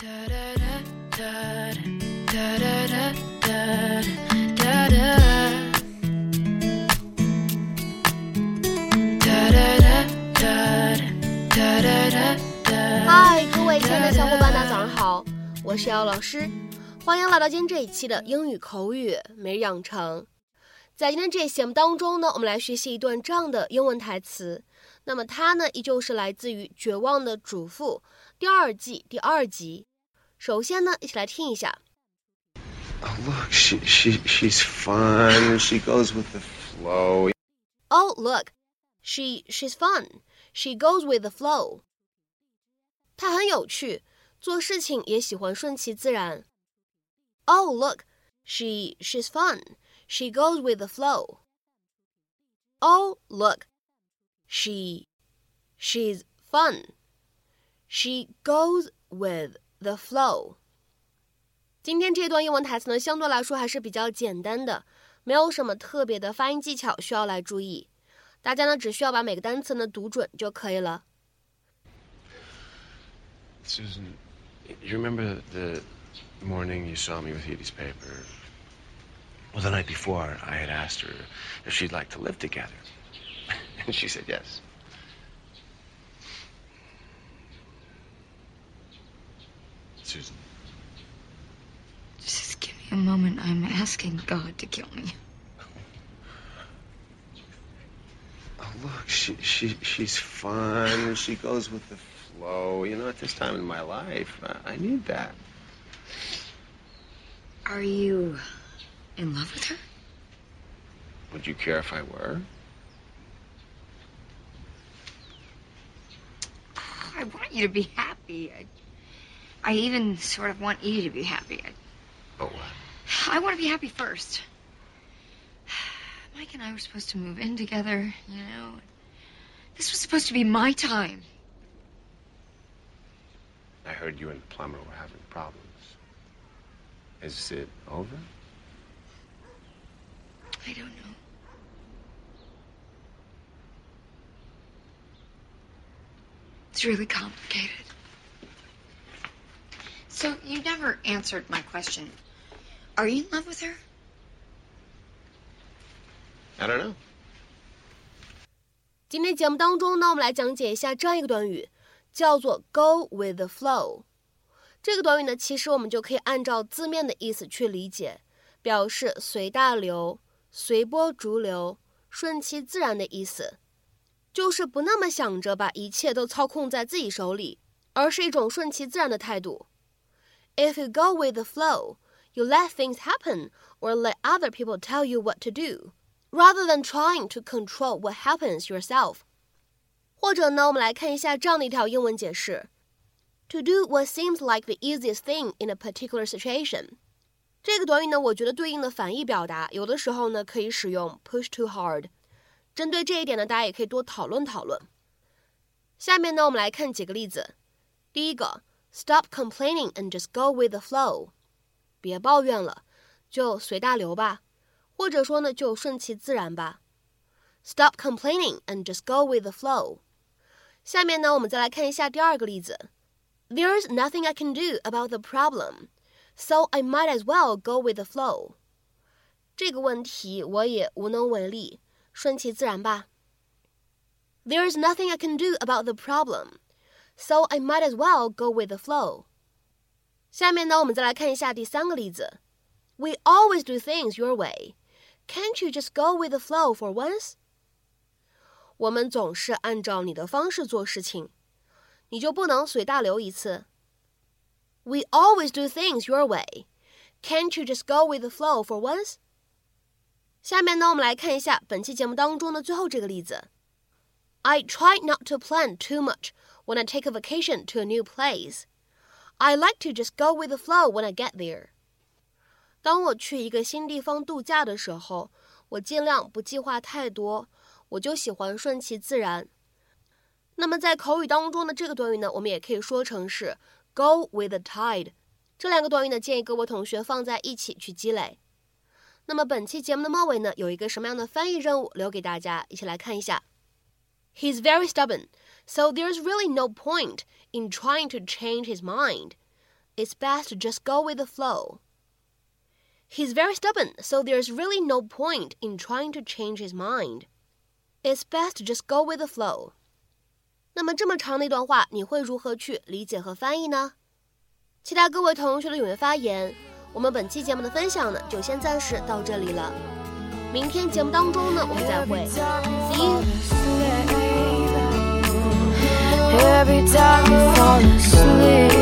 嗨，各位亲爱的小伙伴，大家早上好，我是姚老师，欢迎来到今天这一期的英语口语每日养成。在今天这期节目当中呢，我们来学习一段这样的英文台词。那么它呢，依旧是来自于《绝望的主妇》第二季第二集。首先呢，一起来听一下。Oh, look, she, she, she's fun. She goes with the flow. Oh, look, she, she's fun. She goes with the flow. 她很有趣，做事情也喜欢顺其自然。Oh, look, she, she's fun. She goes with the flow. Oh, look, she, she's fun. She goes with the flow。今天这段英文台词呢，相对来说还是比较简单的，没有什么特别的发音技巧需要来注意。大家呢，只需要把每个单词呢读准就可以了。Susan, you remember the morning you saw me with Edie's paper? Well, the night before, I had asked her if she'd like to live together. And she said yes. Susan. Just give me a moment. I'm asking God to kill me. Oh, look, she, she, she's fun. She goes with the flow. You know, at this time in my life, I, I need that. Are you in love with her? Would you care if I were? I want you to be happy. I, I even sort of want you to be happy. I, But what? I want to be happy first. Mike and I were supposed to move in together, you know. This was supposed to be my time. I heard you and the plumber were having problems. Is it over? I don't know. It's really complicated. So, you never answered my question. Are you in love with her? I don't know. 今天节目当中呢，我们来讲解一下这样一个短语，叫做 “go with the flow”。这个短语呢，其实我们就可以按照字面的意思去理解，表示随大流、 随波逐流、顺其自然的意思，就是不那么想着把一切都操控在自己手里，而是一种顺其自然的态度。If you go with the flow, you let things happen or let other people tell you what to do rather than trying to control what happens yourself。或者呢，我们来看一下这样的一条英文解释：To do what seems like the easiest thing in a particular situation。 这个短语呢，我觉得对应的反义表达，有的时候呢可以使用 push too hard。针对这一点呢，大家也可以多讨论讨论。下面呢，我们来看几个例子。第一个，Stop complaining and just go with the flow。别抱怨了，就随大流吧。或者说呢，就顺其自然吧。Stop complaining and just go with the flow。下面呢，我们再来看一下第二个例子。There's nothing I can do about the problem, so I might as well go with the flow。这个问题我也无能为力，顺其自然吧。There's nothing I can do about the problem, so I might as well go with the flow。下面呢，我们再来看一下第三个例子。We always do things your way. Can't you just go with the flow for once？我们总是按照你的方式做事情，你就不能随大流一次 ？We always do things your way. Can't you just go with the flow for once？下面呢，我们来看一下本期节目当中的最后这个例子。I try not to plan too much when I take a vacation to a new place. I like to just go with the flow when I get there. 当我去一个新地方度假的时候，我尽量不计划太多，我就喜欢顺其自然。那么在口语当中的这个短语呢，我们也可以说成是 go with the tide。这两个短语呢，建议各位同学放在一起去积累。那么本期节目的末尾呢，有一个什么样的翻译任务留给大家，一起来看一下。He's very stubborn, so there's really no point in trying to change his mind. it's best to just go with the flow. He's very stubborn, so there's really no point in trying to change his mind. It's best to just go with the flow. 那么这么长的一段话，你会如何去理解和翻译呢？期待各位同学的踊跃发言。我们本期节目的分享呢，就先暂时到这里了。明天节目当中呢，我们再会，See you。